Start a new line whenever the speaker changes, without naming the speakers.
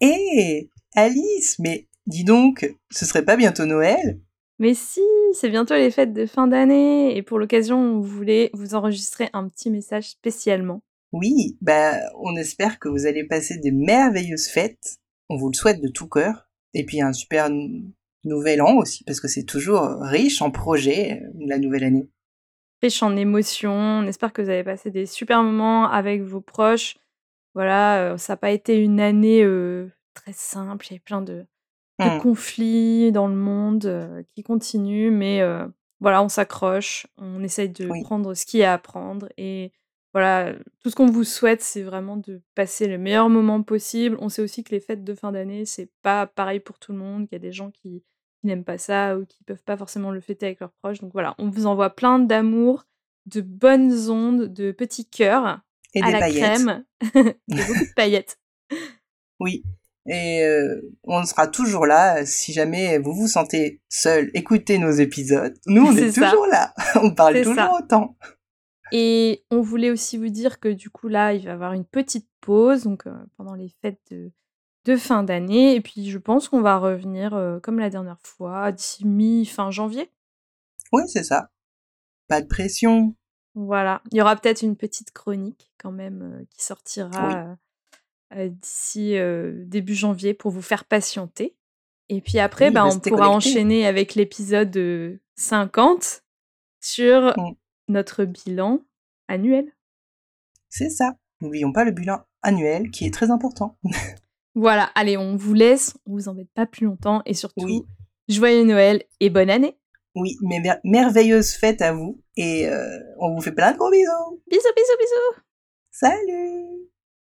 Hé, Alice, mais dis donc, ce serait pas bientôt Noël?
Mais si, c'est bientôt les fêtes de fin d'année et pour l'occasion, on voulait vous enregistrer un petit message spécialement.
Oui, bah on espère que vous allez passer des merveilleuses fêtes. On vous le souhaite de tout cœur. Et puis un super nouvel an aussi, parce que c'est toujours riche en projets, euh, la nouvelle année.
Riche en émotions. On espère que vous avez passé des super moments avec vos proches. Voilà, ça n'a pas été une année très simple. Il y a plein de, mmh. conflits dans le monde qui continuent, mais voilà, on s'accroche, on essaye de prendre ce qu'il y a à prendre et voilà, tout ce qu'on vous souhaite, c'est vraiment de passer le meilleur moment possible. On sait aussi que les fêtes de fin d'année, c'est pas pareil pour tout le monde, qu'il y a des gens qui, n'aiment pas ça ou qui peuvent pas forcément le fêter avec leurs proches. Donc voilà, on vous envoie plein d'amour, de bonnes ondes, de petits cœurs
et à la crème
et beaucoup de paillettes.
Oui. Et euh, on sera toujours là si jamais vous vous sentez seul. Écoutez nos épisodes. Nous, on est, toujours là. On parle toujours autant.
Et on voulait aussi vous dire que du coup là, il va y avoir une petite pause donc euh, pendant les fêtes de, de fin d'année. Et puis je pense qu'on va revenir euh, comme la dernière fois, d'ici mi-fin janvier.
Oui, c'est ça. Pas de pression.
Voilà. Il y aura peut-être une petite chronique quand même euh, qui sortira d'ici début janvier pour vous faire patienter. Et puis après, bah, on pourra enchaîner avec l'épisode 50 sur mmh notre bilan annuel.
C'est ça. N'oublions pas le bilan annuel qui est très important.
voilà, allez, on vous laisse, on vous embête pas plus longtemps et surtout, joyeux Noël et bonne année.
Oui, mais merveilleuse fête à vous et euh, on vous fait plein de gros bisous.
Bisous, bisous, bisous.
Salut